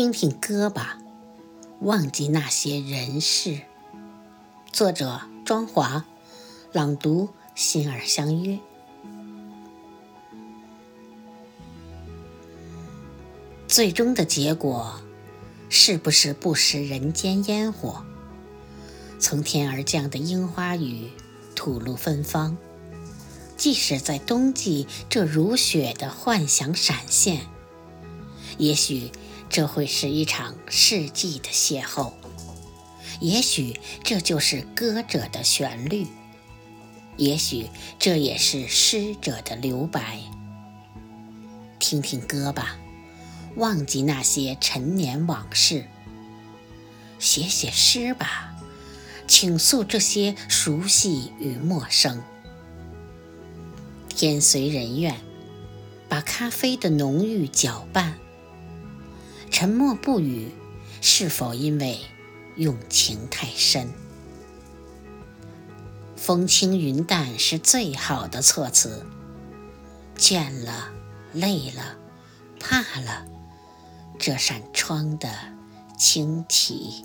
听听歌吧，忘记那些人事。作者：庄华，朗读：心儿相约。最终的结果，是不是不食人间烟火？从天而降的樱花雨，吐露芬芳。即使在冬季，这如雪的幻想闪现，也许。这会是一场世纪的邂逅，也许这就是歌者的旋律，也许这也是诗者的留白。听听歌吧，忘记那些陈年往事；写写诗吧，倾诉这些熟悉与陌生。天随人愿，把咖啡的浓郁搅拌。沉默不语，是否因为用情太深？风轻云淡是最好的措辞。倦了，累了，怕了，这扇窗的轻启。